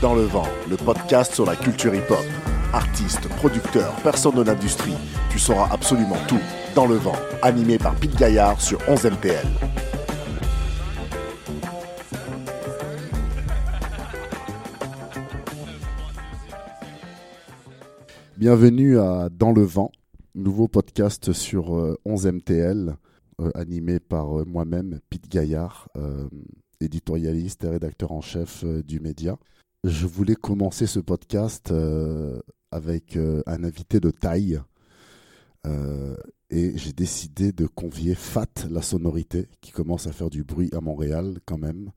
Dans le vent, le podcast sur la culture hip-hop. Artistes, producteurs, personnes de l'industrie, tu sauras absolument tout. Dans le vent, animé par Pete Gaillard sur 11 MTL. Bienvenue à Dans le vent, nouveau podcast sur euh, 11 MTL, euh, animé par euh, moi-même, Pete Gaillard, euh, éditorialiste et rédacteur en chef euh, du média. Je voulais commencer ce podcast euh, avec euh, un invité de taille euh, et j'ai décidé de convier Fat la sonorité qui commence à faire du bruit à Montréal quand même.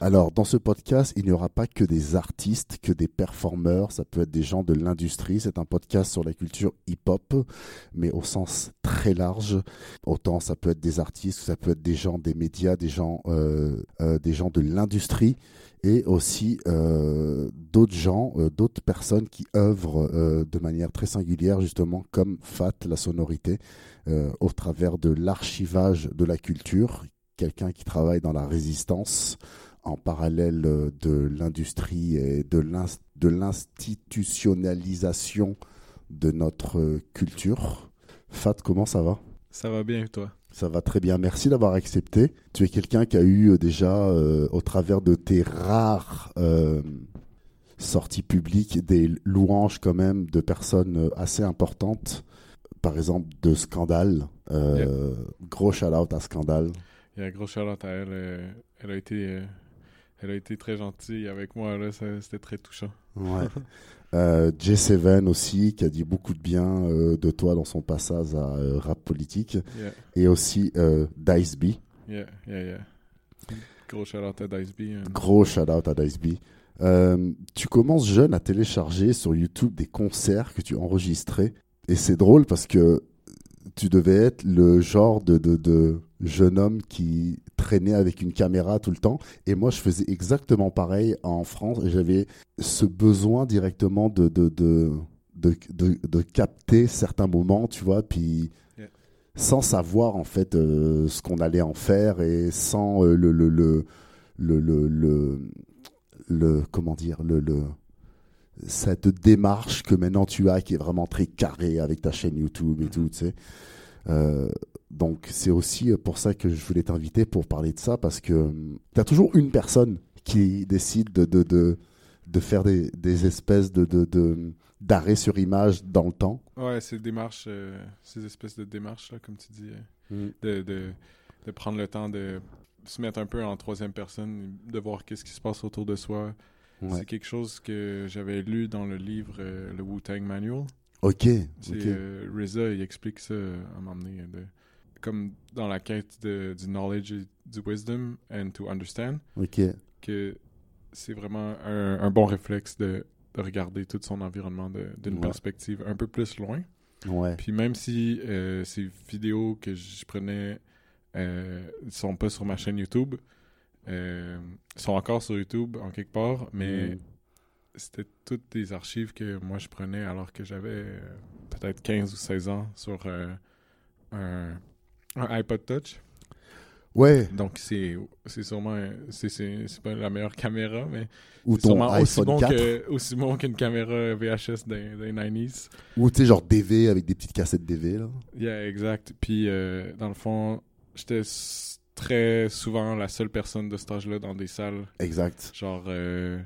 Alors dans ce podcast, il n'y aura pas que des artistes, que des performeurs, ça peut être des gens de l'industrie, c'est un podcast sur la culture hip-hop, mais au sens très large. Autant ça peut être des artistes, ça peut être des gens des médias, des gens, des gens de l'industrie et aussi euh, d'autres gens, euh, d'autres personnes qui œuvrent euh, de manière très singulière, justement, comme Fat, la sonorité, au travers de l'archivage de la culture, quelqu'un qui travaille dans la résistance en parallèle de l'industrie et de l'ins- de l'institutionnalisation de notre culture. Fat, comment ça va? Ça va bien, toi? Ça va très bien. Merci d'avoir accepté. Tu es quelqu'un qui a eu euh, déjà, euh, au travers de tes rares euh, sorties publiques, des louanges quand même de personnes assez importantes. Par exemple, de Scandale. Euh, Gros shout-out à Scandale. Il y a un gros shout-out à elle. elle, a été, elle a été très gentille avec moi. là, C'était très touchant. Ouais. Euh, J7 aussi, qui a dit beaucoup de bien euh, de toi dans son passage à euh, Rap Politique. Yeah, Et aussi Dice B. yeah, yeah, yeah. Gros shout-out à Dice B. hein. Gros shout out à Dice B. Tu commences jeune à télécharger sur YouTube des concerts que tu enregistrais. Et c'est drôle parce que tu devais être le genre de, de, de jeune homme qui traînait avec une caméra tout le temps. Et moi, je faisais exactement pareil en France. J'avais ce besoin directement de, de, de, de, de, capter certains moments, tu vois. Puis Yeah. sans savoir en fait euh, ce qu'on allait en faire et sans euh, le, le, le, le, le, le, le- comment dire le, le cette démarche que maintenant tu as qui est vraiment très carrée avec ta chaîne YouTube et tout tu sais Euh, donc c'est aussi pour ça que je voulais t'inviter pour parler de ça parce que tu as toujours une personne qui décide de, de, de, de faire des, des espèces de, de, de d'arrêt sur image dans le temps Ouais, ces démarches, euh, ces espèces de démarches, là, comme tu dis, euh, de, de, de prendre le temps de se mettre un peu en troisième personne, de voir qu'est-ce qui se passe autour de soi. Ouais. C'est quelque chose que j'avais lu dans le livre euh, Le Wu-Tang Manual. ok C'est ok euh, RZA, il explique ça euh, à un moment donné, de, comme dans la quête de, du knowledge et du wisdom and to understand, ok que c'est vraiment un, un bon réflexe de, de regarder tout son environnement d'une Ouais. perspective un peu plus loin. ouais Puis même si euh, ces vidéos que je prenais euh, sont pas sur ma chaîne YouTube, euh, sont encore sur YouTube en quelque part, mais Mm. c'était toutes des archives que moi je prenais alors que j'avais euh, peut-être 15 ou 16 ans sur euh, un, un iPod Touch. ouais Donc c'est c'est sûrement c'est pas la meilleure caméra mais ou ton sûrement aussi bon 4 que aussi bon qu'une caméra VHS des, des 90s. ou tu sais genre DV avec des petites cassettes DV là Yeah, exact. Puis euh, dans le fond, j'étais très souvent la seule personne de cet âge-là dans des salles. exact Genre euh,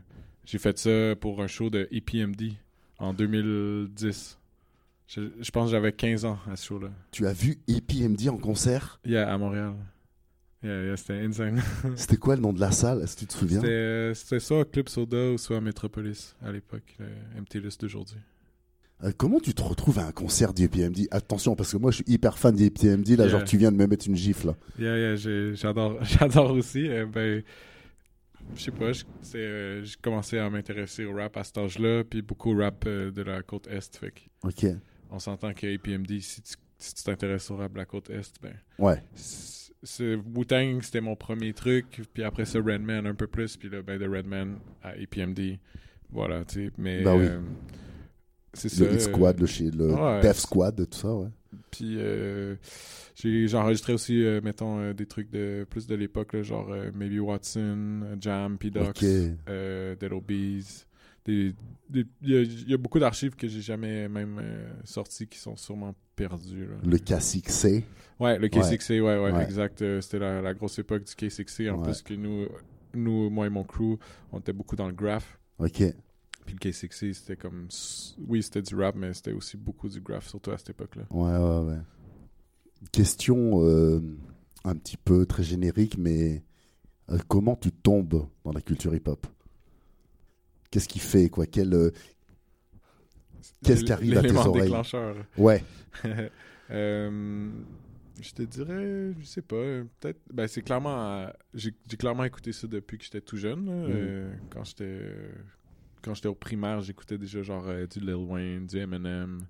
j'ai fait ça pour un show de EPMD en 2010. Je, je pense que j'avais 15 ans à ce show-là. tu as vu EPMD en concert? Yeah, à Montréal. Yeah, yeah, c'était insane. C'était quoi le nom de la salle? Est-ce que tu te souviens? C'était euh, c'était soit Club Soda ou soit à Metropolis à l'époque, le MTLUS d'aujourd'hui. Euh, Comment tu te retrouves à un concert d'EPMD Attention, parce que moi je suis hyper fan d'EPMD, là, Yeah. genre tu viens de me mettre une gifle. Yeah, yeah, j'adore, j'adore aussi. euh, ben, je sais pas, j'ai commencé à m'intéresser au rap à cet âge-là, puis beaucoup au rap de la côte Est. Fait que Ok. On s'entend que APMD, si tu si tu t'intéresses de la côte Est, ben, Ouais. Wu-Tang, c'était mon premier truc, puis après ça, Redman un peu plus, puis là, ben, de Redman à APMD. Voilà, tu sais, mais... Ben oui. euh, c'est ça. Le Hit Squad, le, chez, le ouais. Def Squad, tout ça, ouais. Puis euh, j'ai enregistré aussi, euh, mettons, des trucs de plus de l'époque, là, genre Maybe Watson, Jam, P-Docs, Ok. euh, Dead Obies. Il y, a beaucoup d'archives que j'ai jamais même euh, sorties qui sont sûrement perdues. Le K6C. Ouais, le K6C, ouais, ouais, exact. Euh, c'était la, grosse époque du K6C. En plus que nous, nous, moi et mon crew, on était beaucoup dans le graph. OK. Puis le K6C, c'était comme. Oui, c'était du rap, mais c'était aussi beaucoup du graph, surtout à cette époque-là. Ouais, ouais, ouais. Question euh, un petit peu très générique, mais comment tu tombes dans la culture hip-hop? Qu'est-ce qu'il fait quoi? Quel euh, Qu'est-ce qui arrive à tes oreilles? déclencheur. Ouais. euh, je te dirais, je sais pas, peut-être. Ben c'est clairement, j'ai clairement écouté ça depuis que j'étais tout jeune. Euh, quand j'étais, quand j'étais au primaire, j'écoutais déjà genre euh, du Lil Wayne, du Eminem,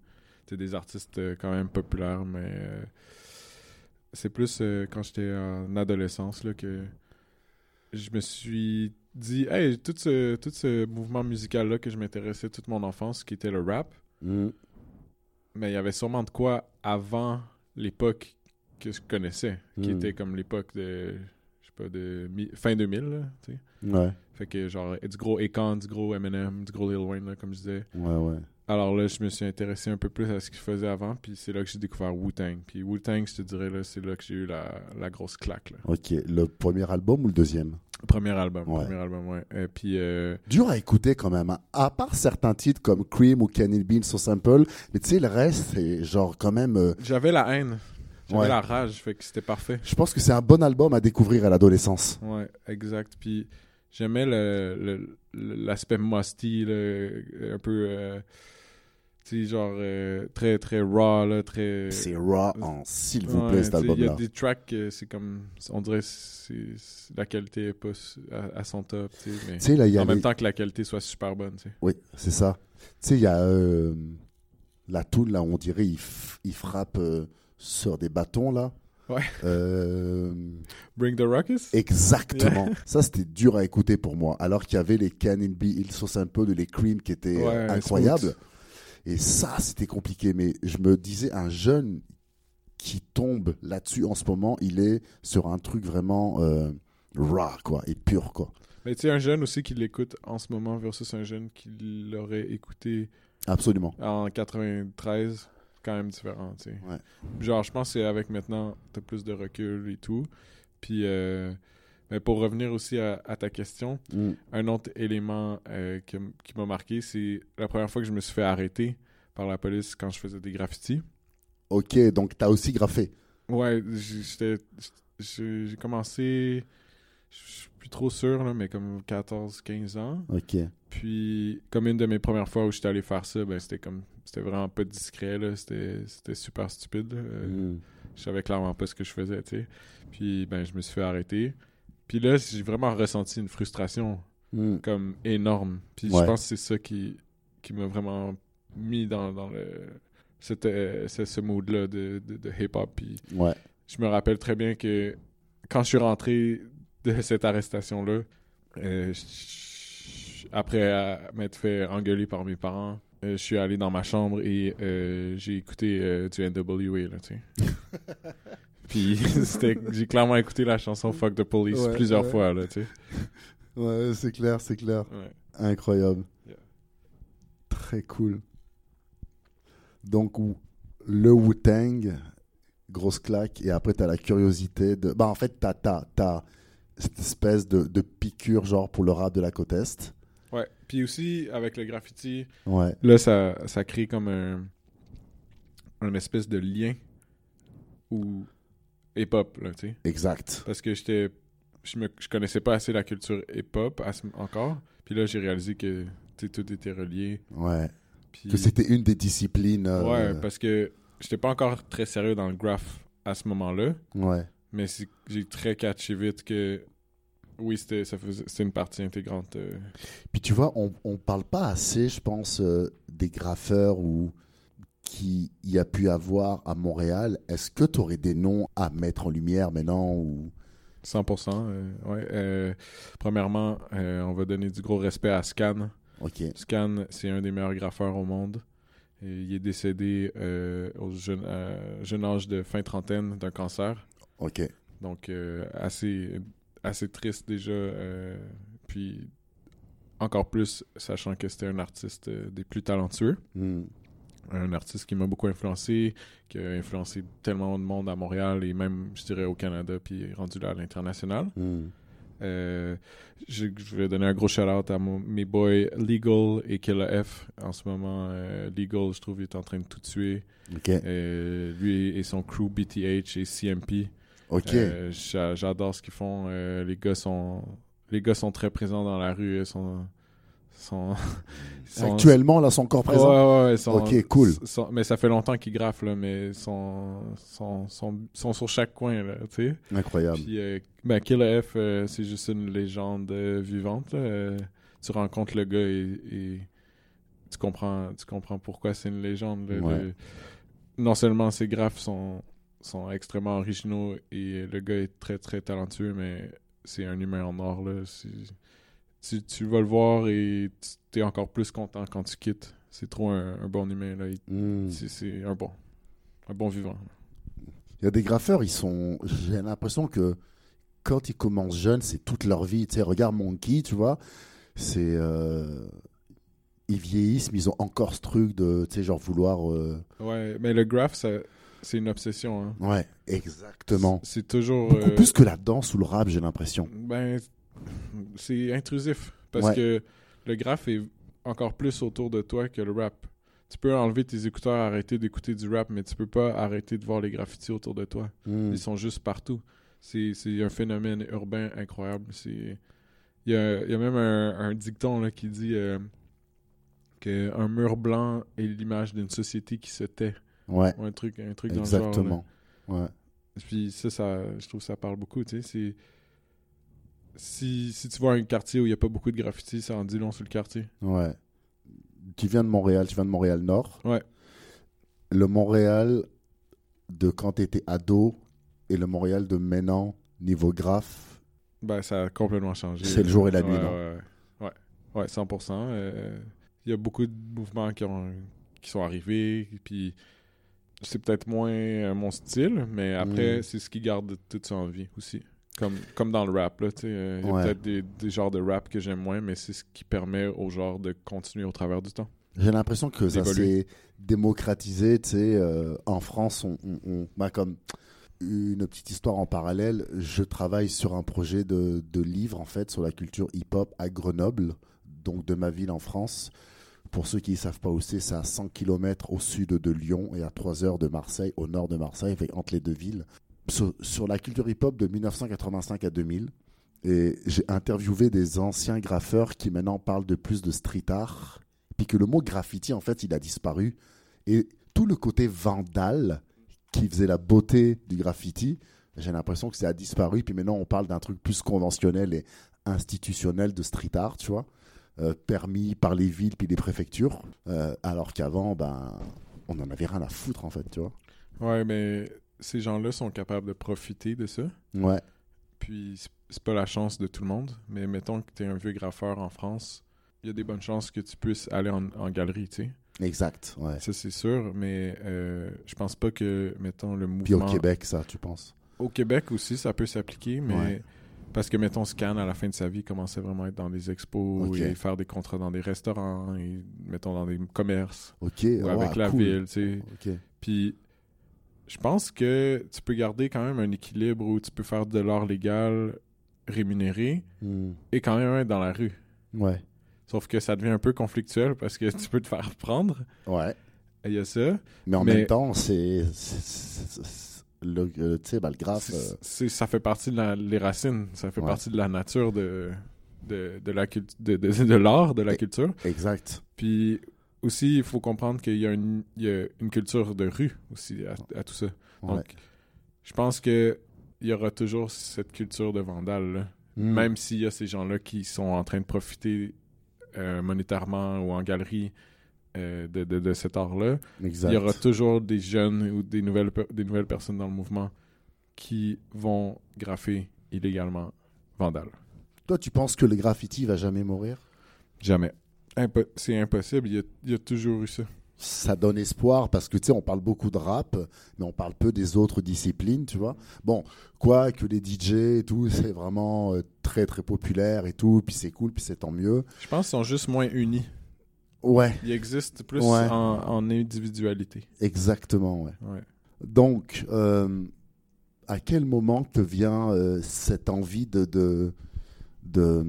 des artistes quand même populaires, mais c'est plus quand j'étais en adolescence là que je me suis dit, hey, tout ce, tout ce mouvement musical-là que je m'intéressais toute mon enfance, qui était le rap, mm. mais il y avait sûrement de quoi avant l'époque que je connaissais, qui mm. était comme l'époque de, pas, de fin 2000, là, tu sais. Ouais. Fait que genre, du gros Akon, du gros Eminem, du gros Lil Wayne, là, comme je disais. Ouais, ouais. Alors là, je me suis intéressé un peu plus à ce qu'il faisait avant, puis c'est là que j'ai découvert Wu-Tang. Puis Wu-Tang, je te dirais, là, c'est là que j'ai eu la, la grosse claque. Là. Ok, le premier album ou le deuxième? Premier album, premier album, ouais. Et puis, euh... Dur à écouter quand même, hein. à part certains titres comme Cream ou Candy Beans sur Sample, mais tu sais, le reste, c'est genre quand même... Euh, J'avais la haine. J'avais la rage, fait que c'était parfait. Je pense que c'est un bon album à découvrir à l'adolescence. Ouais, exact. Puis j'aimais l'aspect le, musty, un peu... Euh, c'est genre euh, très très raw là très c'est raw en s'il vous plaît cet album là il y a des tracks c'est comme on dirait c'est la qualité est pas à, son top mais là, y a en même temps que la qualité soit super bonne sais. oui c'est ça tu sais il y a euh, la toule là on dirait il, il frappe sur des bâtons là Ouais. Bring the Ruckus? Exactement. ça, c'était dur à écouter pour moi. Alors qu'il y avait les Cannon B, ils sont un peu de les Cream qui étaient incroyables. Et ça, c'était compliqué. Mais je me disais, un jeune qui tombe là-dessus en ce moment, il est sur un truc vraiment euh, raw, quoi, et pur, quoi. Mais tu sais, un jeune aussi qui l'écoute en ce moment versus un jeune qui l'aurait écouté Absolument. en 93, quand même différent, tu sais. Genre, je pense que c'est avec maintenant, t'as plus de recul et tout. Puis, euh, mais pour revenir aussi à, ta question, mm. un autre élément euh, qui, m'a marqué, c'est la première fois que je me suis fait arrêter par la police quand je faisais des graffitis. Ok, donc tu as aussi graffé. Ouais, j'ai commencé, je suis plus trop sûr, là, mais comme 14-15 ans. Ok. Puis, comme une de mes premières fois où j'étais allé faire ça, ben, c'était comme, c'était vraiment pas discret, là, c'était super stupide. Euh, mm. Je savais clairement pas ce que je faisais, tu sais. Puis, ben, je me suis fait arrêter. Puis là, j'ai vraiment ressenti une frustration hmm. comme énorme. Puis je pense que c'est ça qui, qui m'a vraiment mis dans, dans le c'était ce mood-là de, de, hip-hop. Puis ouais. je me rappelle très bien que quand je suis rentré de cette arrestation-là, euh, après m'être fait engueuler par mes parents, euh, je suis allé dans ma chambre et euh, j'ai écouté du NWA, là, tu sais. Puis j'ai clairement écouté la chanson Fuck the Police plusieurs fois, là, tu sais. Ouais, c'est clair, c'est clair. Incroyable. Très cool. Donc, le Wu-Tang, grosse claque, et après, t'as la curiosité de. Bah, en fait, t'as, as, cette espèce de, de, piqûre, genre, pour le rap de la côte Est. Puis aussi, avec le graffiti, ouais. là, ça, ça crée comme un. un espèce de lien où hip-hop, là, tu sais. Exact. Parce que j'étais. Je, me, je connaissais pas assez la culture hip-hop encore. Puis là, j'ai réalisé que tout était relié. Ouais. Que c'était une des disciplines. Euh, ouais, parce que j'étais pas encore très sérieux dans le graph à ce moment-là. Ouais. Mais j'ai très catché vite que oui, c'était une partie intégrante. Euh. Puis tu vois, on, on parle pas assez, je pense, euh, des graffeurs ou qui y a pu avoir à Montréal, est-ce que tu aurais des noms à mettre en lumière maintenant ou? 100%. Euh, ouais. Euh, premièrement, on va donner du gros respect à Scan. Scan, c'est un des meilleurs graffeurs au monde. il est décédé au jeune, jeune, âge de fin trentaine d'un cancer. OK. Donc, assez, assez triste déjà. puis, encore plus, sachant que c'était un artiste euh, des plus talentueux. Hmm. Un artiste qui m'a beaucoup influencé, qui a influencé tellement de monde à Montréal et même, je dirais, au Canada, puis rendu là à l'international. Hmm. Euh, je, je vais donner un gros shout-out à mon- mes boys Legal et Killa F. En ce moment, euh, Legal, je trouve, il est en train de tout tuer. Euh, lui et son crew BTH et CMP. Ok. Euh, j'a- J'adore ce qu'ils font. Euh, les gars sont les gars sont très présents dans la rue. Ils sont, sont, sont- Actuellement, là, son corps présent. Ouais, ouais, ouais, ils sont- Ok, cool. sont- mais ça fait longtemps qu'ils graffent, là, mais ils sont, sont, sont, sont sur chaque coin, là, tu sais. Incroyable. Puis, euh, ben, Killer F, euh, c'est juste une légende euh, vivante. là. Euh, tu rencontres le gars et, et tu, comprends, tu comprends pourquoi c'est une légende. là. Ouais. Le- non seulement ses graphes sont, sont extrêmement originaux et le gars est très très talentueux, mais c'est un humain en or. Là. Tu, tu vas le voir et tu es encore plus content quand tu quittes. C'est trop un, un bon humain. Là. Hmm. C'est c'est un bon. Un bon vivant. Il y a des graffeurs, ils sont. J'ai l'impression que quand ils commencent jeunes, c'est toute leur vie. Tu sais, regarde Monkey, tu vois. C'est. euh, Ils vieillissent, mais ils ont encore ce truc de, tu sais, genre vouloir. euh, Ouais, mais le graph, ça- c'est une obsession. Hein. Ouais, exactement. C'est toujours. Beaucoup euh, plus que la danse ou le rap, j'ai l'impression. Ben, c'est intrusif. Parce Ouais. que le graphe est encore plus autour de toi que le rap. Tu peux enlever tes écouteurs, arrêter d'écouter du rap, mais tu peux pas arrêter de voir les graffitis autour de toi. Hmm. Ils sont juste partout. C'est un phénomène urbain incroyable. Il y a, y a même un, un dicton là, qui dit euh, que un mur blanc est l'image d'une société qui se tait. Ouais, Ou un truc, un truc dans le genre. là. exactement. Ouais. Puis ça, ça, je trouve que ça parle beaucoup, tu sais. c'est- Si, si tu vois un quartier où il n'y a pas beaucoup de graffiti, ça en dit long sur le quartier. Ouais. Tu viens de Montréal, tu viens de Montréal-Nord. Ouais. Le Montréal de quand tu étais ado et le Montréal de maintenant, niveau graphe, Ben, ça a complètement changé. C'est le jour et la nuit, Ouais, non? Ouais, ouais. ouais. Ouais, 100%. euh, Il y a beaucoup de mouvements qui, ont, qui sont arrivés, puis c'est peut-être moins euh, mon style, mais après, Mm. c'est ce qui garde toute son vie aussi. Comme, comme dans le rap, là, euh, Il y a Ouais. peut-être des, des genres de rap que j'aime moins, mais c'est ce qui permet au genre de continuer au travers du temps. j'ai l'impression que ça s'est démocratisé. Tu sais, euh, en France, on, on, on- bah, comme une petite histoire en parallèle, je travaille sur un projet de, de livre en fait sur la culture hip-hop à Grenoble, donc de ma ville en France. Pour ceux qui ne savent pas où c'est, c'est à 100 km au sud de Lyon et à 3 heures de Marseille, au nord de Marseille, entre les deux villes. Sur, la culture hip-hop de 1985 à 2000. Et j'ai interviewé des anciens graffeurs qui maintenant parlent de plus de street art. Puis que le mot graffiti, en fait, il a disparu. Et tout le côté vandal qui faisait la beauté du graffiti, j'ai l'impression que ça a disparu. Puis maintenant, on parle d'un truc plus conventionnel et institutionnel de street art, tu vois, permis par les villes puis les préfectures. Euh, alors qu'avant, ben, on en avait rien à foutre, en fait, tu vois. Ouais, mais ces gens-là sont capables de profiter de ça. Ouais, Puis c'est- pas la chance de tout le monde, mais mettons que tu es un vieux graffeur en France, il y a des bonnes chances que tu puisses aller en, en galerie, tu sais. exact. Ouais. Ça, c'est sûr, mais euh, je pense pas que, mettons, le Puis au mouvement... Québec, ça, tu penses Au Québec aussi, ça peut s'appliquer, mais... Ouais. Parce que, mettons, Scan, à la fin de sa vie, commençait vraiment à être dans des expos et faire des contrats dans des restaurants et, mettons, dans des commerces Ok, ou ouais, avec la cool. ville, tu sais. Ok. Puis, je pense que tu peux garder quand même un équilibre où tu peux faire de l'art légal rémunéré Hmm. et quand même être dans la rue. Ouais. Sauf que ça devient un peu conflictuel parce que tu peux te faire prendre. Ouais. Il y a ça. Mais en Mais- même temps, c'est. Le, bah, le graphe. C'est- euh, ça fait partie de la- les racines. Ça fait Ouais. partie de la nature de, de, de la de, de, de l'art, de la Et- culture. exact. Puis aussi, il faut comprendre qu'il y, a une- il y a une culture de rue aussi à, à tout ça. Ouais. Donc, je pense que il y aura toujours cette culture de vandale, là. Hmm. même s'il y a ces gens-là qui sont en train de profiter euh, monétairement ou en galerie euh, de, de, de cet art-là. Il y aura toujours des jeunes ou des nouvelles, des nouvelles personnes dans le mouvement qui vont graffer illégalement vandale. Toi, tu penses que le graffiti va jamais mourir? Jamais. Impo- c'est impossible. Il y, a, il y a toujours eu ça. ça donne espoir parce que tu sais, on parle beaucoup de rap, mais on parle peu des autres disciplines, tu vois. Bon, quoi que les DJ et tout, c'est vraiment euh, très très populaire et tout, puis c'est cool, puis c'est tant mieux. Je pense qu'ils sont juste moins unis. Ouais, Ils existent plus Ouais. en, en individualité. exactement, ouais. Ouais. Donc, euh, à quel moment te vient euh, cette envie de de de-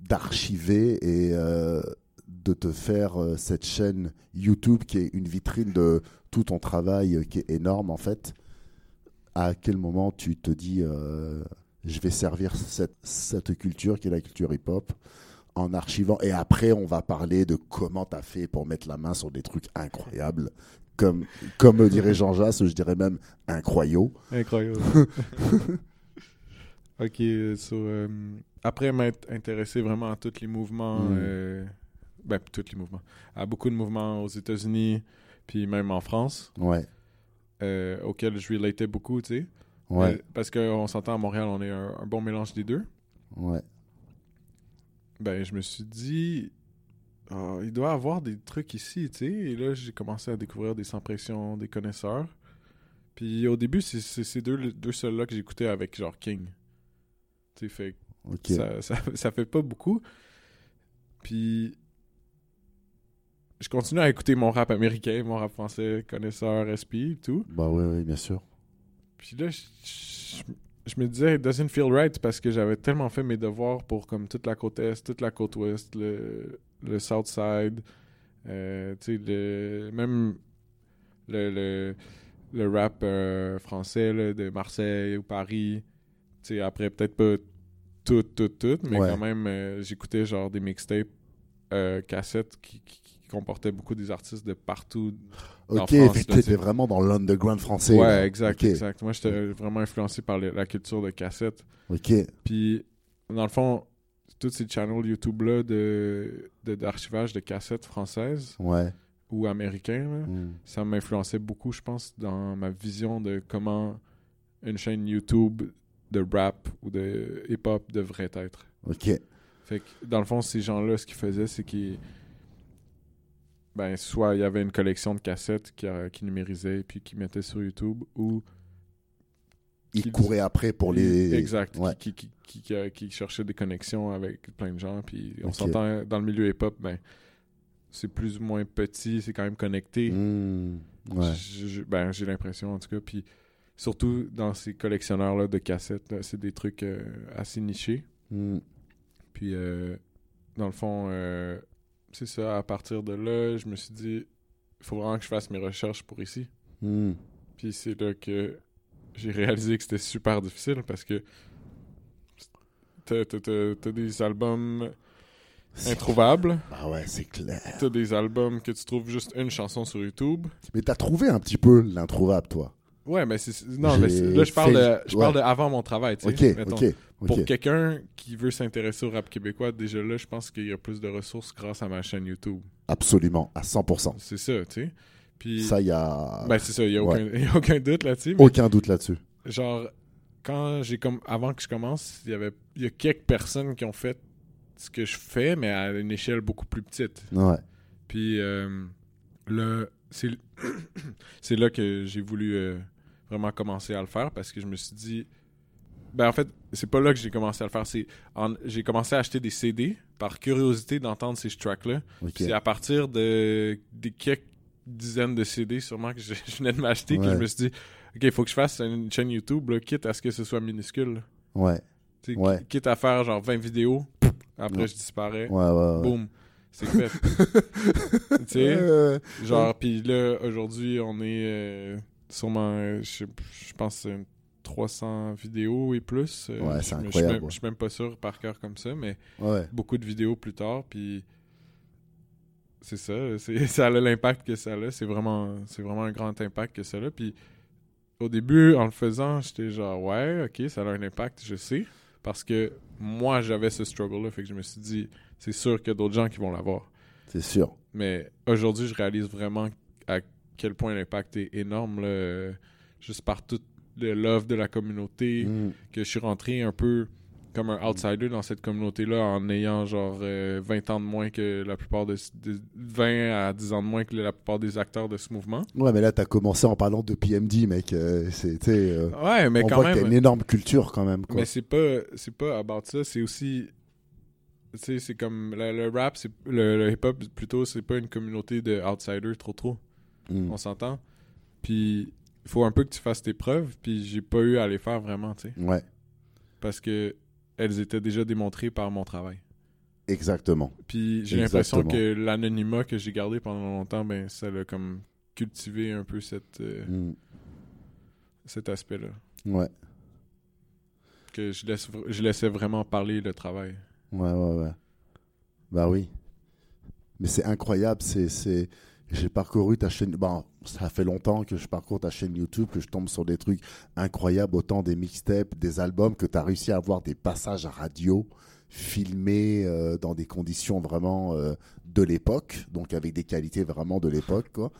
d'archiver et euh, de te faire cette chaîne YouTube qui est une vitrine de tout ton travail qui est énorme en fait? À quel moment tu te dis je vais servir cette, cette culture qui est la culture hip-hop en archivant et après on va parler de comment tu as fait pour mettre la main sur des trucs incroyables comme, comme dirait Jean Jass, je dirais même incroyaux. Incroyable. ok, so, euh, après m'être intéressé vraiment à tous les mouvements, Mm. euh, ben tous les mouvements, à beaucoup de mouvements aux États-Unis, puis même en France, Ouais, euh, auxquels je relatais beaucoup, tu sais. ouais, Euh, parce qu'on s'entend à Montréal, on est un, un bon mélange des deux. ouais. Ben, je me suis dit, Ah, il doit y avoir des trucs ici, tu sais. Et là, j'ai commencé à découvrir des sans pression, des connaisseurs. Puis au début, c'est ces deux, deux seuls-là que j'écoutais avec genre King. Tu sais, fait ça, ça, ça fait pas beaucoup. Puis je continue à écouter mon rap américain, mon rap français, connaisseur, SP et tout. Bah oui, oui, bien sûr. Puis là, je, je- je me disais, it doesn't feel right parce que j'avais tellement fait mes devoirs pour comme toute la côte est, toute la côte ouest, le, le south side, euh, le- même le, le, le rap euh, français là, de Marseille ou Paris. Après, peut-être pas tout, tout, tout, mais Ouais. quand même, euh, j'écoutais genre des mixtapes, cassettes qui, qui- qui comportaient beaucoup des artistes de partout En Ok, t'étais c'est- vraiment dans l'underground français. Ouais, là. exact, exact. Moi, j'étais vraiment influencé par la culture de cassette. Ok, Puis, dans le fond, tous ces channels YouTube-là de, de- d'archivage de cassettes françaises ouais. ou américains, là, Hmm. ça m'influençait beaucoup, je pense, dans ma vision de comment une chaîne YouTube de rap ou de hip-hop devrait être. Ok, Fait que, dans le fond, ces gens-là, ce qu'ils faisaient, c'est qu'ils. Ben, soit il y avait une collection de cassettes qui, euh, qui numérisaient et puis qui mettaient sur YouTube, ou. il courait après pour les. Exact. Ouais. Qui, qui, qui, qui, euh, cherchait des connexions avec plein de gens. Puis on s'entend dans le milieu hip-hop, ben, c'est plus ou moins petit, c'est quand même connecté. Ouais. Ben, j'ai l'impression, en tout cas. Puis surtout dans ces collectionneurs-là de cassettes, c'est des trucs euh, assez nichés. Hmm. Puis, euh, dans le fond, euh, c'est ça. À partir de là, je me suis dit, il faut vraiment que je fasse mes recherches pour ici. Hmm. Puis c'est là que j'ai réalisé que c'était super difficile parce que t'as, t'as- t'as- t'as des albums introuvables, Ah ouais, c'est clair. t'as des albums que tu trouves juste une chanson sur YouTube. Mais t'as trouvé un petit peu l'introuvable, toi. Ouais, mais c'est. Non, mais là, je parle, de, je parle ouais. de avant mon travail, tu sais. Pour quelqu'un qui veut s'intéresser au rap québécois, déjà là, je pense qu'il y a plus de ressources grâce à ma chaîne YouTube. Absolument, à 100%. C'est ça, tu sais. Puis. Ça, il y a Ben, c'est ça, il n'y a, Ouais. a aucun doute là-dessus. aucun doute là-dessus. genre quand j'ai comme avant que je commence il y avait il y a quelques personnes qui ont fait ce que je fais mais à une échelle beaucoup plus petite Ouais. puis euh, là c'est c'est là que j'ai voulu euh, vraiment commencer à le faire parce que je me suis dit ben en fait c'est pas là que j'ai commencé à le faire c'est en- j'ai commencé à acheter des CD par curiosité d'entendre ces tracks là Ok. c'est à partir de des quelques dizaines de CD sûrement que je, je venais de m'acheter que je me suis dit OK, il faut que je fasse une chaîne YouTube là, quitte à ce que ce soit minuscule. Ouais. Ouais. qui- Quitte à faire genre 20 vidéos, après Ouais. je disparais. Ouais, ouais, ouais. Boum. C'est fait. tu sais, Euh, genre puis là aujourd'hui, on est euh, sûrement euh, je je pense euh, 300 vidéos et plus. Euh, Ouais, c'est je je incroyable, même- ouais. Je suis même pas sûr par cœur comme ça, mais ouais. beaucoup de vidéos plus tard, puis c'est ça, ça a l'impact que ça a, c'est vraiment, c'est vraiment un grand impact que ça a. Puis au début, en le faisant, j'étais genre, ouais, ok, ça a un impact, je sais, parce que moi, j'avais ce struggle-là, fait que je me suis dit, c'est sûr qu'il y a d'autres gens qui vont l'avoir. C'est sûr. Mais aujourd'hui, je réalise vraiment à quel point l'impact est énorme, là, euh, juste par tout le love de la communauté, Hmm. que je suis rentré un peu comme un outsider dans cette communauté-là en ayant genre euh, 20 ans de moins que la plupart de, de- 20 à 10 ans de moins que la plupart des acteurs de ce mouvement. Ouais, mais là, t'as commencé en parlant de PMD, mec. euh, sais, euh, Ouais, mais on quand voit que même. une énorme culture quand même. Quoi. Mais c'est pas c'est pas about ça, c'est aussi tu sais c'est comme le, le rap, c'est le, le hip-hop plutôt, c'est pas une communauté de outsiders trop trop, Mm. on s'entend? Puis il faut un peu que tu fasses tes preuves, puis j'ai pas eu à les faire vraiment, tu sais, Ouais, parce que elles étaient déjà démontrées par mon travail. exactement. Puis j'ai l'impression que l'anonymat que j'ai gardé pendant longtemps, ben ça l'a comme cultivé un peu cette euh, Mm. cet aspect-là. Ouais, Que je laisse je laissais vraiment parler le travail. ouais, ouais, ouais. Bah oui. Mais c'est incroyable, c'est, c'est... J'ai parcouru ta chaîne... Bon, ça fait longtemps que je parcours ta chaîne YouTube, que je tombe sur des trucs incroyables, autant des mixtapes, des albums, que tu as réussi à avoir des passages à radio filmés euh, dans des conditions vraiment euh, de l'époque, donc avec des qualités vraiment de l'époque, quoi.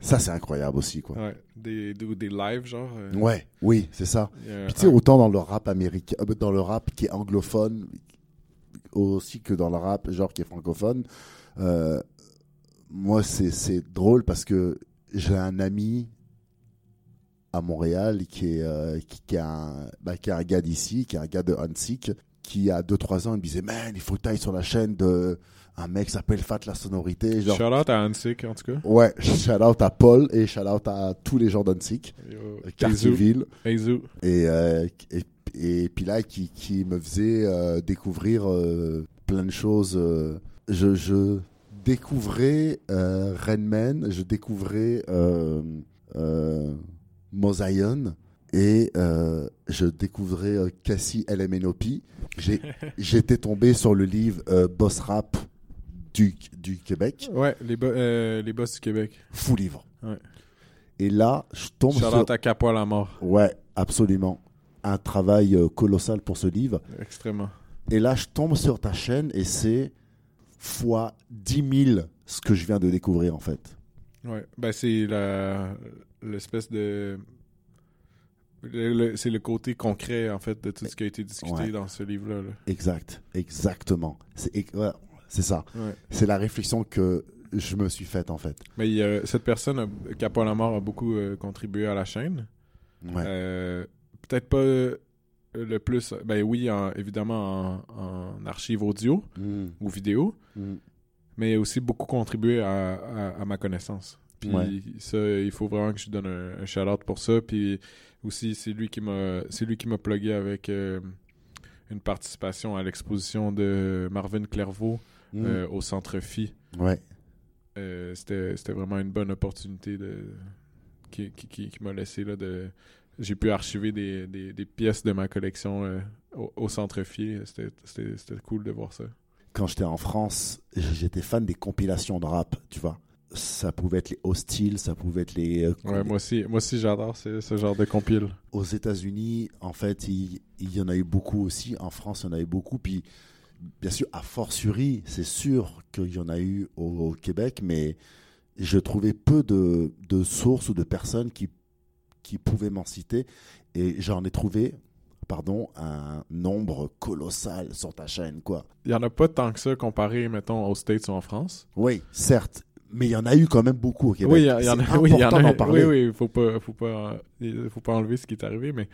Ça, c'est incroyable aussi, quoi. Ouais, des, des, des lives genre. euh, Ouais, oui, c'est ça. Puis tu sais, autant dans le rap américain, dans le rap qui est anglophone, aussi que dans le rap genre qui est francophone, euh, moi c'est drôle parce que j'ai un ami à Montréal qui est, euh, qui, qui est un, bah, qui est un gars d'ici, qui est un gars de Hansik, qui a 2-3 ans, il me disait, man, il faut que tu ailles sur la chaîne de un mec qui s'appelle Fat La Sonorité. Genre, Shout out à Hansik en tout cas. ouais, shout out à Paul et shout out à tous les gens d'Hansik. Cartierville. Eizu. et, euh, et, et puis là qui, qui me faisait euh, découvrir plein de choses je, je découvrais euh, Renman je découvrais euh, euh, Mosaïon et euh, je découvrais euh, Cassie LMNOP J'ai- j'étais tombé sur le livre euh, Boss Rap du, du Québec Ouais, les, bo- euh, les boss du Québec. fou livre Ouais. et là je tombe Shout sur out à Capois la mort. ouais absolument un travail euh, colossal pour ce livre Extrêmement. Et là, je tombe sur ta chaîne et c'est fois 10 000 ce que je viens de découvrir en fait. Ouais. Ben, c'est l'espèce de. c'est le côté concret, en fait, de tout ce qui a été discuté Ouais. dans ce livre-là. là. Exact, exactement. C'est ça. Ouais. C'est la réflexion que je me suis faite en fait. Mais il y a- cette personne, a- Capois la mort, a beaucoup euh, contribué à la chaîne. Ouais. Euh, Peut-être pas le plus. Ben oui, en- évidemment en, en archive audio Mm, ou vidéo, mm. mais aussi beaucoup contribué à, à- à ma connaissance. Puis Ouais. ça, il faut vraiment que je lui donne un, un shout-out pour ça. Puis aussi, c'est lui qui m'a c'est lui qui m'a plugué avec euh, une participation à l'exposition de Marvin Clairvaux Mm. euh, au Centre Phi. Ouais. Euh, C'était c'était vraiment une bonne opportunité de qui, qui, qui, qui m'a laissé là de j'ai pu archiver des, des, des pièces de ma collection euh, au, au centre Phi. C'était- cool de voir ça. Quand j'étais en France, j'étais fan des compilations de rap, tu vois. Ça pouvait être les hostiles, ça pouvait être les. euh, Ouais, moi aussi, moi aussi j'adore ce, ce genre de compile. aux États-Unis, en fait, il, il y en a eu beaucoup aussi. En France, il y en a eu beaucoup. Puis, bien sûr, à fortiori, c'est sûr qu'il y en a eu au, au Québec, mais je trouvais peu de, de sources ou de personnes qui, qui pouvaient m'en citer. Et j'en ai trouvé, pardon, un nombre colossal sur ta chaîne, quoi. Il y en a pas tant que ça comparé, mettons, aux States ou en France? Oui, certes, mais il y en a eu quand même beaucoup au Québec. oui, il y, en- en a. Oui, y en important a. d'en parler. Oui, oui, faut pas, faut pas, euh, faut pas enlever ce qui est arrivé, mais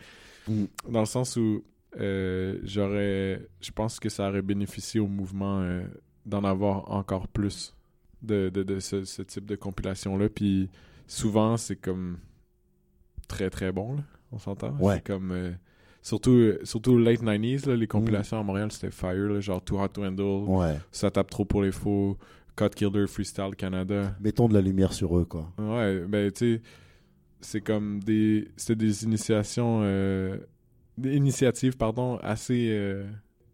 Mm. dans le sens où euh, j'aurais, je pense que ça aurait bénéficié au mouvement euh, d'en avoir encore plus de, de, de ce, ce type de compilation là. Puis souvent c'est comme très très bon là, on s'entend. Ouais. C'est comme euh, surtout euh, surtout late 90s là, les compilations à Montréal c'était fire là, genre Too Hot to Handle, Ouais, ça tape trop pour les faux, Cut Killer Freestyle Canada. mettons de la lumière sur eux, quoi. Ouais, ben tu sais, c'est comme des. C'était des initiations. euh, des initiatives, pardon, assez euh,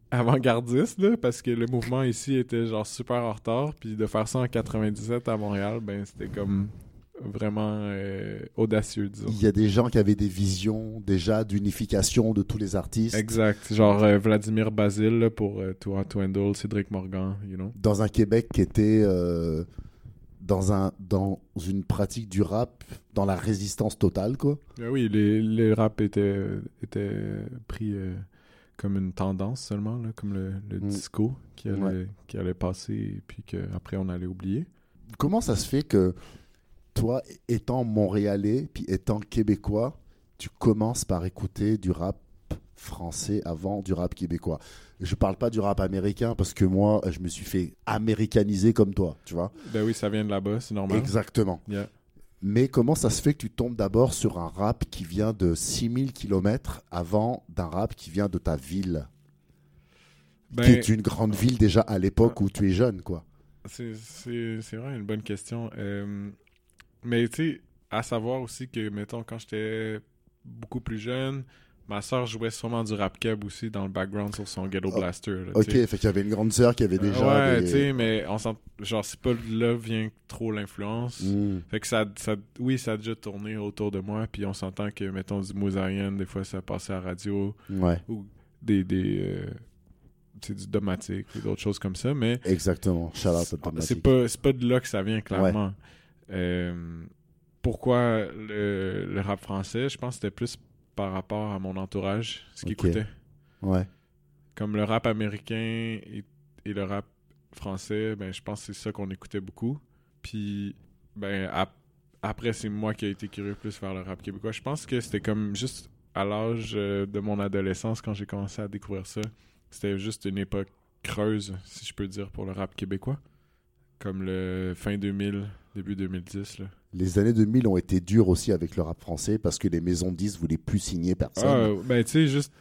avant-gardistes, là, parce que le mouvement ici était genre super en retard. Puis de faire ça en 97 à Montréal, ben c'était comme vraiment euh, audacieux, disons. Il y a des gens qui avaient des visions déjà d'unification de tous les artistes. Exact. Genre euh, Vladimir Basile là, pour euh, To Hot to Handle, Cédric Morgan, you know. dans un Québec qui était euh, dans, un, dans une pratique du rap, dans la résistance totale, quoi. Ah oui, les, les rap étaient, étaient pris comme une tendance seulement, là, comme le, le Mm. disco qui allait, Ouais. qui allait passer et puis qu'après on allait oublier. Comment ça se fait que toi, étant montréalais, puis étant québécois, tu commences par écouter du rap français avant du rap québécois Je parle pas du rap américain parce que moi, je me suis fait américaniser comme toi, tu vois Ben oui, ça vient de là-bas, c'est normal. Exactement. Yeah. Mais comment ça se fait que tu tombes d'abord sur un rap qui vient de 6000 km avant d'un rap qui vient de ta ville, Ben, qui est une grande ville déjà à l'époque où tu es jeune, quoi C'est vraiment une bonne question. Euh, mais tu sais, à savoir aussi que, mettons, quand j'étais beaucoup plus jeune, ma soeur jouait sûrement du rap keb aussi dans le background sur son Ghetto Oh, Blaster. là, Ok, fait qu'il y avait une grande sœur qui avait déjà. ouais, des- tu sais, mais on sent, genre, c'est pas de là vient trop l'influence. Hmm. Fait que ça, ça, oui, ça a déjà tourné autour de moi, puis on s'entend que, mettons, du Moussaïen, des fois, ça passait à la radio, Ouais, ou des, des, euh, du Domatic, ou d'autres choses comme ça, mais exactement. Shout out c'est pas, de là que ça vient, clairement. Pourquoi le, le rap français? Je pense que c'était plus par rapport à mon entourage, ce qu'ils Ok. écoutaient. Ouais. Comme le rap américain et, et le rap français, ben, je pense que c'est ça qu'on écoutait beaucoup. Puis, ben, ap- après, c'est moi qui ai été curieux plus vers le rap québécois. Je pense que c'était comme juste à l'âge euh, de mon adolescence, quand j'ai commencé à découvrir ça, c'était juste une époque creuse, si je peux dire, pour le rap québécois. Comme le fin 2000, début 2010, là. Les années 2000 ont été dures aussi avec le rap français parce que les maisons de disques voulaient plus signer personne. Ah, ben, tu sais, juste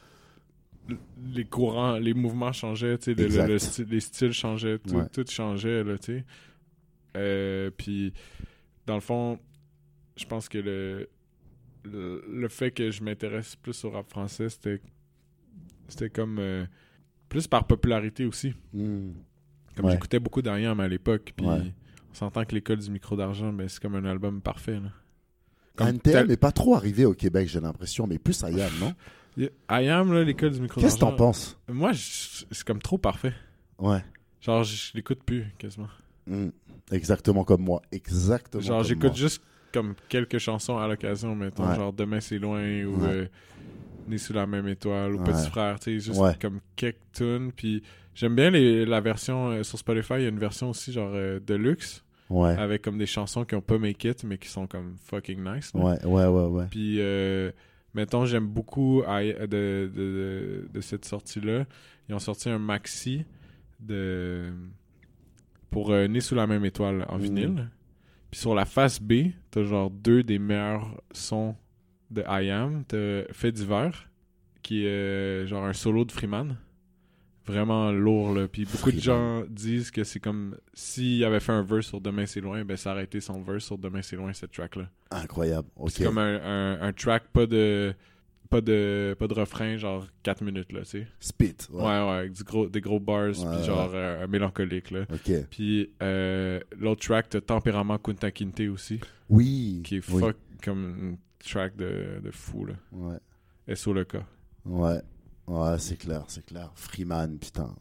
les courants, les mouvements changeaient, tu sais, le- le- Exact. le sty- les styles changeaient, tout, Ouais. tout changeait, là, tu sais. Euh, puis, dans le fond, je pense que le, le, fait que je m'intéresse plus au rap français, c'était c'était comme euh, plus par popularité aussi. Hmm. Comme Ouais. j'écoutais beaucoup d'Ayam à l'époque, puis Ouais. On s'entend que l'école du micro d'argent, ben, c'est comme un album parfait, là. Comme n'est pas trop arrivé au Québec, j'ai l'impression, mais plus à Yann, non? Là, l'école du micro Qu'est-ce que d'argent. t'en penses? Moi, je- c'est comme trop parfait. Ouais. Genre, je, l'écoute plus, quasiment. Hmm. Exactement comme moi. Exactement. Genre, j'écoute juste comme quelques chansons à l'occasion, mettons, Ouais. genre Demain c'est loin ou Ouais. euh, Né sous la même étoile ou Ouais. Petit frère, tu sais, juste Ouais. comme quelques tunes. Puis j'aime bien les, la version euh, sur Spotify, il y a une version aussi, genre euh, Deluxe, Ouais. avec comme des chansons qui ont pas make it, mais qui sont comme fucking nice. là. Ouais, ouais, ouais, ouais. Puis, euh, mettons, j'aime beaucoup I- de, de, de, de cette sortie-là. Ils ont sorti un maxi de pour euh, Né sous la même étoile en Mhm. vinyle. Puis sur la face B, t'as genre deux des meilleurs sons de I Am. T'as Fait d'hiver, qui est euh, genre un solo de Freeman. Vraiment lourd, là. Puis beaucoup de gens disent que c'est comme s'il avait fait un verse sur Demain c'est loin, ben ça aurait été son verse sur Demain c'est loin, cette track-là. Incroyable. Ok. C'est comme un, un, un track, pas de, pas de pas de refrain, genre 4 minutes, là, tu sais. Spit. Ouais, Ouais. ouais, avec du gros, des gros bars, puis genre euh, un mélancolique, là. Ok. Puis euh, l'autre track, t'as Tempérament Kunta Kinte aussi, Oui. qui est Oui. fuck comme une track de, de fou, là. Ouais. SO le cas. Ouais. Ouais, c'est clair, c'est clair. Freeman, putain.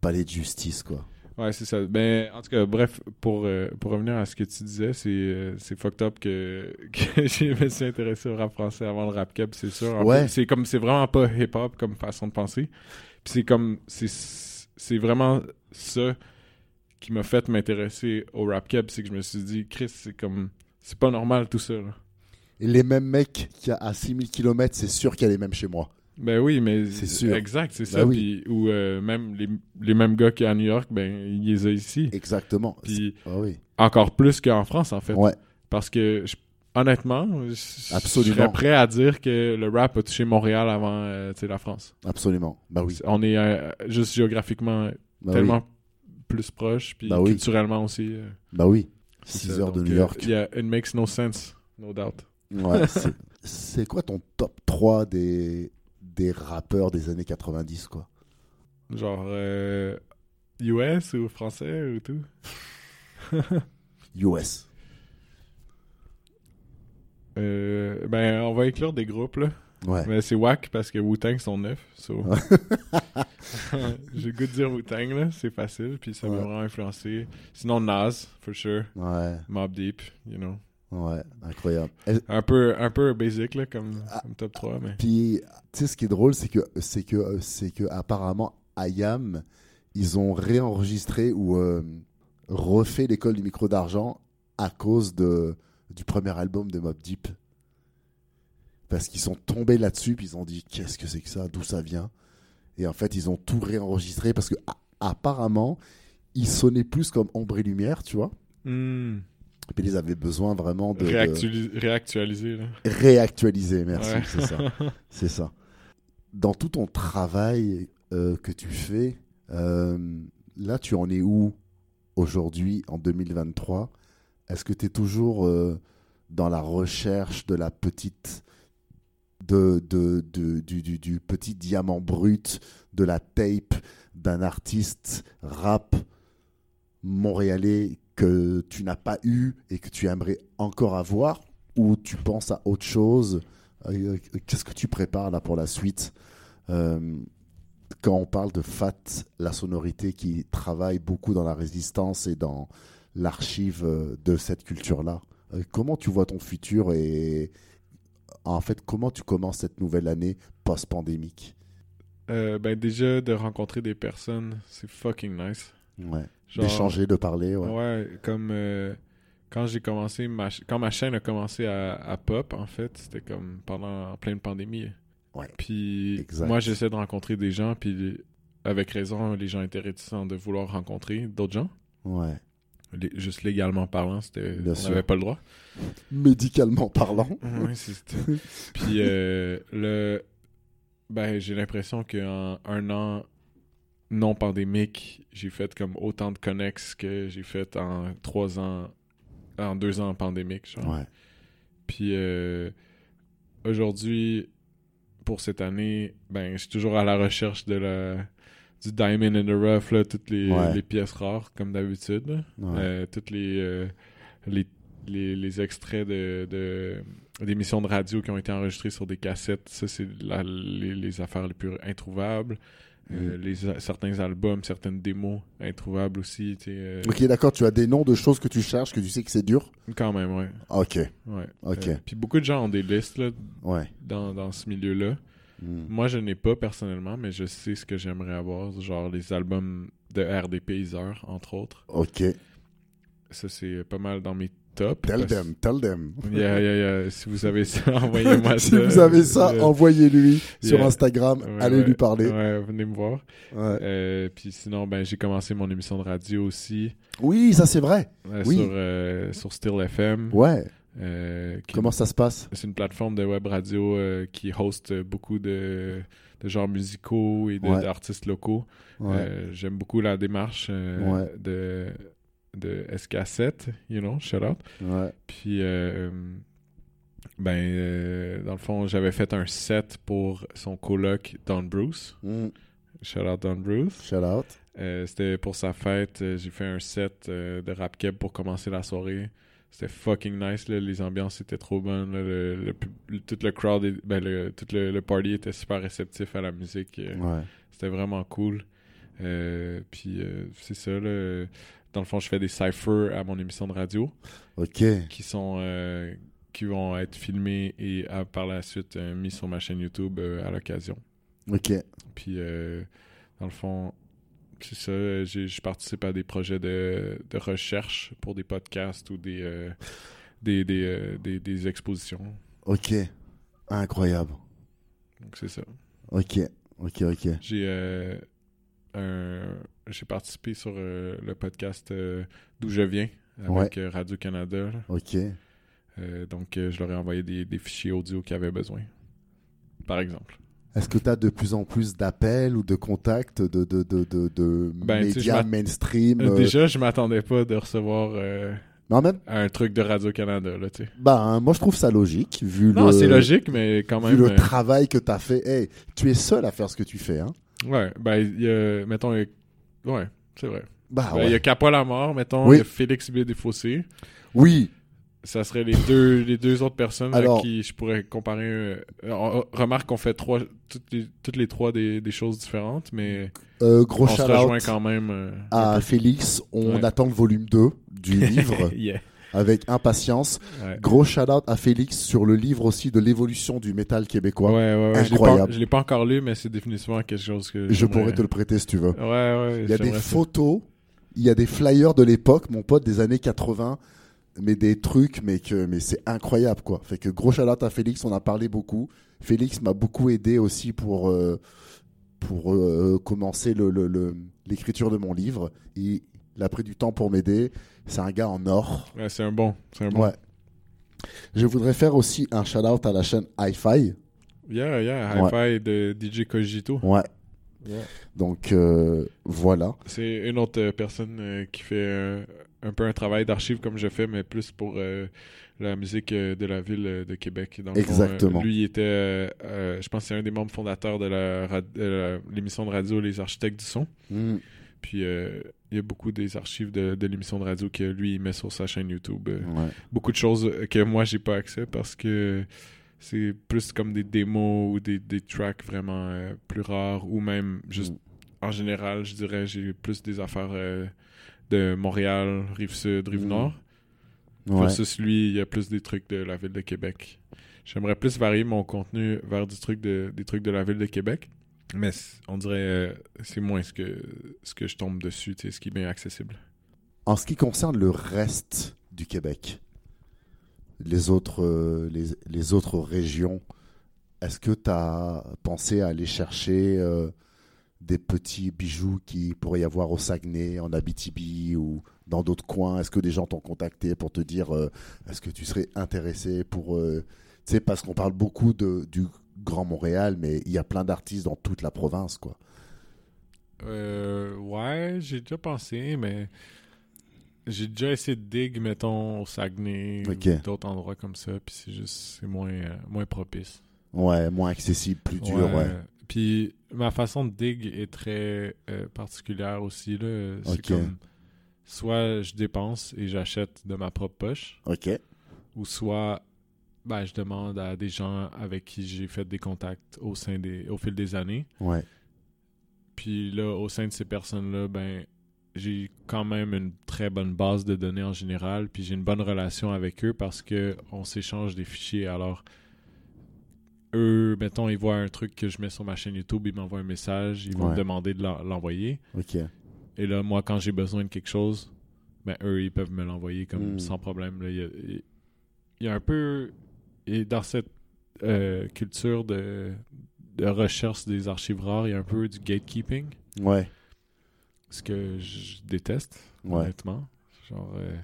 Palais de justice, quoi. Ouais, c'est ça. Ben, en tout cas, bref, pour, euh, pour revenir à ce que tu disais, c'est euh, c'est fucked up que, que je me suis intéressé au rap français avant le rap keb, c'est sûr. En Ouais. C'est comme, c'est vraiment pas hip-hop comme façon de penser. Puis c'est comme, c'est c'est vraiment ça qui m'a fait m'intéresser au rap keb, c'est que je me suis dit, Chris, c'est comme, c'est pas normal tout ça, là. Et les mêmes mecs qui a à 6000 km, c'est sûr qu'il y a les mêmes chez moi. Ben oui, mais C'est sûr. Exact, c'est Ben ça. oui. Puis, ou euh, même les, les mêmes gars a à New York, ben il les a ici. Exactement. Puis Ah oui. encore plus qu'en France en fait. Ouais. Parce que je- honnêtement, je, je Absolument. serais prêt à dire que le rap a touché Montréal avant euh, la France. Absolument. Bah oui. On est euh, juste géographiquement Bah tellement plus proche, puis Bah culturellement aussi. euh, Oui. Bah oui. c'est 6 ça. heures de New York. yeah, it makes no sense, no doubt. Ouais, c'est- quoi ton top 3 des, des rappeurs des années 90, quoi? Genre euh, US ou français ou tout? US. Euh, ben, on va inclure des groupes là. Ouais. Mais c'est whack parce que Wu-Tang sont neufs. so. J'ai le goût de dire Wu-Tang, là. C'est facile, puis ça m'a Ouais. vraiment influencé. Sinon, Nas, for sure. Ouais. Mob Deep, you know. Ouais, incroyable. Elle- Un peu, un peu basic, là, comme, Ah. comme top 3, mais. Puis, tu sais, ce qui est drôle, c'est que, c'est que, c'est que, apparemment, IAM, ils ont réenregistré ou euh, refait l'école du micro d'argent à cause de, du premier album de Mob Deep. Parce qu'ils sont tombés là-dessus, puis ils ont dit qu'est-ce que c'est que ça, d'où ça vient? Et en fait, ils ont tout réenregistré parce que, apparemment, ils sonnaient plus comme ombre et lumière, tu vois? Hmm. Puis ils avaient besoin vraiment de. de- Réactuali- Réactualisé, là. Réactualiser, merci, Ouais. c'est ça. C'est ça. Dans tout ton travail euh, que tu fais, euh, là, tu en es où aujourd'hui, en 2023 Est-ce que tu es toujours euh, dans la recherche de la petite. De, de, de- du, du- du petit diamant brut, de la tape d'un artiste rap montréalais que tu n'as pas eu et que tu aimerais encore avoir Ou tu penses à autre chose Euh, Qu'est-ce que tu prépares là pour la suite Euh, Quand on parle de FAT, la sonorité qui travaille beaucoup dans la résistance et dans l'archive euh, de cette culture-là, comment tu vois ton futur et en fait comment tu commences cette nouvelle année post-pandémique? Euh, ben, déjà, de rencontrer des personnes, c'est fucking nice. Ouais. D'échanger, de parler, ouais. Ouais, comme euh, quand j'ai commencé, ma quand ma chaîne a commencé à, à pop, en fait, c'était comme pendant en pleine pandémie. Ouais. Puis Exact. moi, j'essaie de rencontrer des gens, puis avec raison, les gens étaient réticents de vouloir rencontrer d'autres gens. Ouais. Juste légalement parlant, c'était, on n'avait pas le droit. Médicalement parlant. Ouais, Puis euh, le, ben, j'ai l'impression qu'en un an non pandémique, j'ai fait comme autant de connexes que j'ai fait en trois ans, en deux ans pandémique. Genre. Ouais. Puis euh, aujourd'hui, pour cette année, ben, je suis toujours à la recherche de la du diamond in the rough, là, toutes les, Ouais. les pièces rares, comme d'habitude. Ouais. Euh, toutes les, euh, les, les, les extraits de, de d'émissions de radio qui ont été enregistrées sur des cassettes, ça c'est la- les, les affaires les plus introuvables. Euh, Mm. les, certains albums, certaines démos introuvables aussi. euh, Ok, d'accord, tu as des noms de choses que tu cherches, que tu sais que c'est dur? Quand même, ouais. Ok, ouais. Ok. Euh, puis beaucoup de gens ont des listes là, ouais. dans, dans ce milieu-là. Hmm. Moi, je n'ai pas personnellement, mais je sais ce que j'aimerais avoir. Genre les albums de RDP Iser, entre autres. Ok. Ça, c'est pas mal dans mes tops. Tell parce- them, tell them. Yeah, yeah, yeah. Si vous avez ça, envoyez-moi si ça. vous avez ça, Euh, envoyez-lui sur. Instagram, ouais, allez ouais. lui parler. Ouais, venez me voir. Euh, puis sinon, ben, j'ai commencé mon émission de radio aussi Oui, ça c'est vrai. Oui. sur, euh, sur Still FM. Ouais. euh, qui- Comment ça se passe? C'est une plateforme de web radio euh, qui host beaucoup de, de genres musicaux et Ouais. d'artistes locaux. Ouais. Euh, J'aime beaucoup la démarche Ouais. de, de SK7, you know, shout out. Ouais. Puis, euh, ben, euh, dans le fond, j'avais fait un set pour son coloc Don Bruce. Hmm. Shout out Don Bruce. Shout out. Euh, C'était pour sa fête. euh, J'ai fait un set euh, de rap keb pour commencer la soirée. C'était fucking nice. Là. Les ambiances étaient trop bonnes. là. Le, le pub- le- tout le crowd, ben, le, tout le, party était super réceptif à la musique. euh, Ouais. C'était vraiment cool. Euh, puis euh, c'est ça. Là. Dans le fond, je fais des cyphers à mon émission de radio Ok. qui sont euh, qui vont être filmés et par la suite euh, mis sur ma chaîne YouTube euh, à l'occasion. Ok. Puis euh, dans le fond, c'est ça. Je participe à des projets de, de recherche pour des podcasts ou des euh, des, des, euh, des, des expositions. Ok. Incroyable. Donc c'est ça. Ok. Ok, ok. J'ai euh, un j'ai participé sur euh, le podcast euh, d'où je viens avec euh, Radio Canada. là. Ok. Donc je leur ai envoyé des, des fichiers audio qu'ils avaient besoin. Par exemple. Est-ce que tu as de plus en plus d'appels ou de contacts de, de, de, de, de Ben, médias mainstream Déjà, je m'attendais pas de recevoir en même un truc de Radio Canada là, tu sais. bah, moi je trouve ça logique vu Non, le, c'est logique, mais quand vu même. le euh, travail que tu as fait. Hey, tu es seul à faire ce que tu fais. Hein? Ouais, ben, il y a, mettons, il y a- ouais, c'est vrai. bah, Ben, Il y a Capois la mort, mettons, Oui. il y a Félix B. Oui, Ça serait les deux, les deux autres personnes Alors- à qui je pourrais comparer. euh, euh, remarque qu'on fait trois, toutes les, toutes les trois des, des choses différentes, mais euh, gros on se rejoint quand même. euh, à. Félix. On Ouais. attend le volume 2 du livre. Yeah. Avec impatience. Ouais. Gros shout-out à Félix sur le livre aussi de l'évolution du métal québécois. ouais, ouais. Je l'ai Incroyable. pas- Je l'ai pas encore lu, mais c'est définitivement quelque chose que Je pourrais te le prêter si tu veux. Il y a des photos, il y a des flyers de l'époque, mon pote, des années 80, mais des trucs, mais que, mais c'est incroyable, quoi. Fait que gros shout-out à Félix, on a parlé beaucoup. Félix m'a beaucoup aidé aussi pour, euh, pour euh, commencer le- le- le- l'écriture de mon livre. Il, il a pris du temps pour m'aider. C'est un gars en or. Ouais, c'est un bon. C'est un bon. Ouais. Je voudrais faire aussi un shout-out à la chaîne Hi-Fi. Yeah, yeah. Hi-Fi de DJ Cogito. Ouais. Yeah. Donc, euh, voilà. C'est une autre euh, personne euh, qui fait euh, un peu un travail d'archive comme je fais, mais plus pour euh, la musique euh, de la ville de Québec. Dans le fond, Exactement. euh, lui, il était, euh, euh, je pense, c'est un des membres fondateurs de la rad- de la- l'émission de radio Les Architectes du Son. Mm. Puis euh, il y a beaucoup des archives de, de l'émission de radio que lui il met sur sa chaîne YouTube. euh, Ouais. beaucoup de choses que moi j'ai pas accès parce que c'est plus comme des démos ou des, des tracks vraiment euh, plus rares ou même juste Mm. en général je dirais j'ai plus des affaires de Montréal, Rive-Sud, Mm. Rive-Nord. Ouais. Versus lui, il y a plus des trucs de la ville de Québec. J'aimerais plus varier mon contenu vers du truc de, des trucs de la ville de Québec. Mais on dirait euh, c'est moins ce que, ce que je tombe dessus, ce qui est bien accessible. En ce qui concerne le reste du Québec, les autres, euh, les, les autres régions, est-ce que tu as pensé à aller chercher euh, des petits bijoux qui pourrait y avoir au Saguenay, en Abitibi ou dans d'autres coins? Est-ce que des gens t'ont contacté pour te dire est-ce que tu serais intéressé pour... euh, parce qu'on parle beaucoup de, du Grand Montréal, mais il y a plein d'artistes dans toute la province, quoi. Euh, ouais, j'ai déjà pensé, mais j'ai déjà essayé de dig, mettons, au Saguenay ou d'autres endroits comme ça, puis c'est juste, c'est moins, euh, moins propice. Ouais, moins accessible, plus dur, ouais. Puis ma façon de dig est très euh, particulière aussi, là. C'est comme, soit je dépense et j'achète de ma propre poche, Ok. ou soit ben, je demande à des gens avec qui j'ai fait des contacts au sein des au fil des années. Ouais. Puis là, au sein de ces personnes-là, ben j'ai quand même une très bonne base de données en général, puis j'ai une bonne relation avec eux parce que on s'échange des fichiers. Alors eux, mettons, ils voient un truc que je mets sur ma chaîne YouTube, ils m'envoient un message, ils vont Ouais. me demander de l'en- l'envoyer. Ok. Et là, moi, quand j'ai besoin de quelque chose, ben eux, ils peuvent me l'envoyer comme Mm. sans problème. y il y a un peu... Et dans cette euh, culture de, de recherche des archives rares, il y a un peu du gatekeeping, Ouais. ce que je déteste, Ouais. honnêtement. Genre... euh,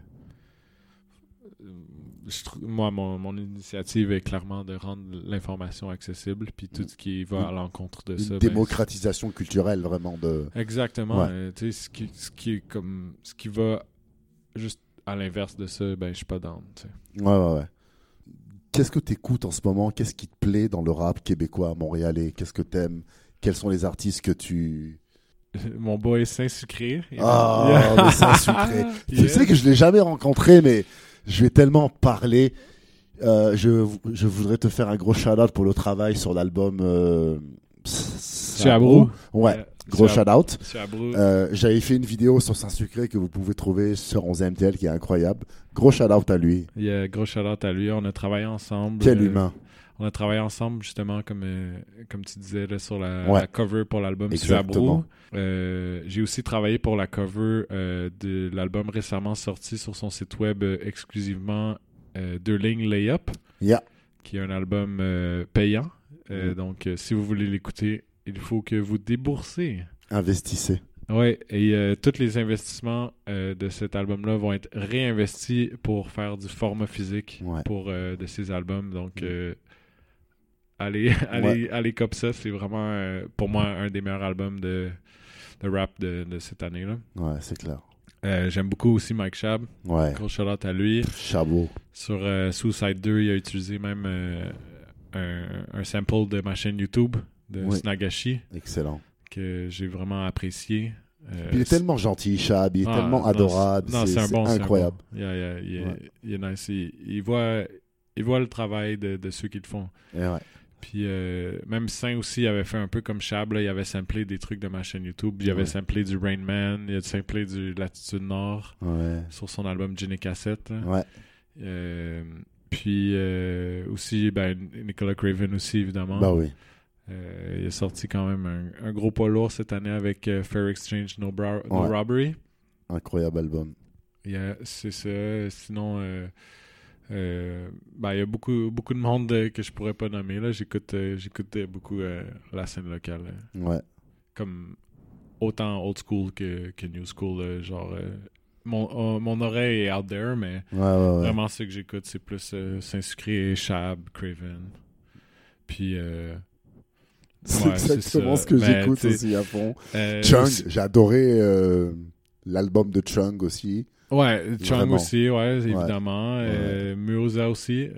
je trou- moi, mon, mon initiative est clairement de rendre l'information accessible, puis tout ce qui va à l'encontre de Une ça. ben, démocratisation culturelle, vraiment. de. Exactement. Ouais. euh, tu sais, ce qui, ce qui est comme. Ce qui va juste à l'inverse de ça, ben, je suis pas sais. Ouais, ouais, ouais. Qu'est-ce que tu écoutes en ce moment? Qu'est-ce qui te plaît dans le rap québécois, montréalais? Qu'est-ce que t'aimes? Quels sont les artistes que tu. Mon boy Saint-Sucré. Ah, Yeah. le Saint-Sucré. Tu Yeah. sais que je l'ai jamais rencontré, mais je vais tellement parler. Euh, je, je voudrais te faire un gros shout-out pour le travail sur l'album. Euh, Chez Abrou. Ouais, Yeah. Gros. Chez Abrou. Euh, J'avais fait une vidéo sur Saint-Sucré que vous pouvez trouver sur 11MTL qui est incroyable. Gros shout-out à lui. Il y a gros shout à lui. On a travaillé ensemble. Quel euh, humain. On a travaillé ensemble, justement, comme, euh, comme tu disais, là, sur la, Ouais. la cover pour l'album. Suabrou. Euh, J'ai aussi travaillé pour la cover de l'album récemment sorti sur son site web exclusivement Deux lignes Layup. Yeah. qui est un album payant. Euh, Mm. Donc, euh, si vous voulez l'écouter, il faut que vous déboursez. Investissez. Ouais, et euh, tous les investissements euh, de cet album-là vont être réinvestis pour faire du format physique Ouais. pour euh, de ces albums. Donc, Mm. allez, allez, allez comme ça. C'est vraiment, pour moi, un des meilleurs albums de, de rap de, de cette année-là. Ouais, c'est clair. J'aime beaucoup aussi Mike Shab. Ouais. Gros shout-out à lui. Chabot. Sur Suicide 2, il a utilisé même un, un sample de ma chaîne YouTube de Oui. Snagashi Excellent. que j'ai vraiment apprécié. Euh, Puis il est tellement gentil, Chab. Il est Ah, tellement non, adorable. c'est- Non, c'est c'est un c'est bon. incroyable. bon. Yeah, yeah, il, est, Ouais. il est nice. Il, il voit, il voit le travail de, de ceux qui le font. Et ouais. Puis euh, même Saint aussi il avait fait un peu comme Chab, là, il avait samplé des trucs de ma chaîne YouTube. Il avait samplé du Rain Man, il a samplé du Latitude Nord sur son album Ginny Cassette. là. Ouais. Euh, puis euh, aussi, ben, Nicolas Craven aussi, évidemment. Bah oui. Euh, il a sorti quand même un, un gros poids lourd cette année avec euh, Fair Exchange No, Bra- No Ouais. Robbery. Incroyable album. Yeah, c'est ça. Sinon, euh, ben, il y a beaucoup, beaucoup de monde que je pourrais pas nommer. là. J'écoute j'écoute beaucoup la scène locale. Ouais. comme autant old school que, que new school. là. genre, mon, mon oreille est out there, mais Ouais, ouais, ouais. vraiment ce que j'écoute, c'est plus Saint-Sucré, Chab, Craven. Puis. C'est ouais, exactement ce que j'écoute aussi à fond. euh, Chung, j'ai adoré euh, l'album de Chung aussi. Ouais, Chung Vraiment. aussi, ouais, évidemment. Ouais. Euh, aussi.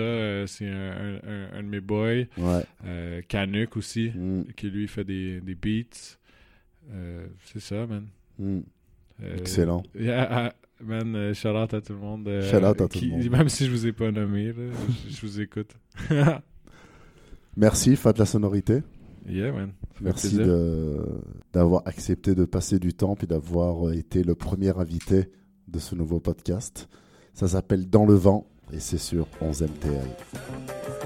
Euh, c'est un, un, un- de mes boys. Ouais. Euh, Canuck aussi, Mm, qui lui fait des, des beats. C'est ça, man. mm. Excellent. yeah, ah, man, shout out à tout le monde. Shout out à tout le monde. Même si je vous ai pas nommé, là, je, je vous écoute. Merci, Fat la sonorité. Yeah, man. Merci d'avoir accepté de passer du temps et d'avoir été le premier invité de ce nouveau podcast. Ça s'appelle Dans le vent et c'est sur 11 MTL.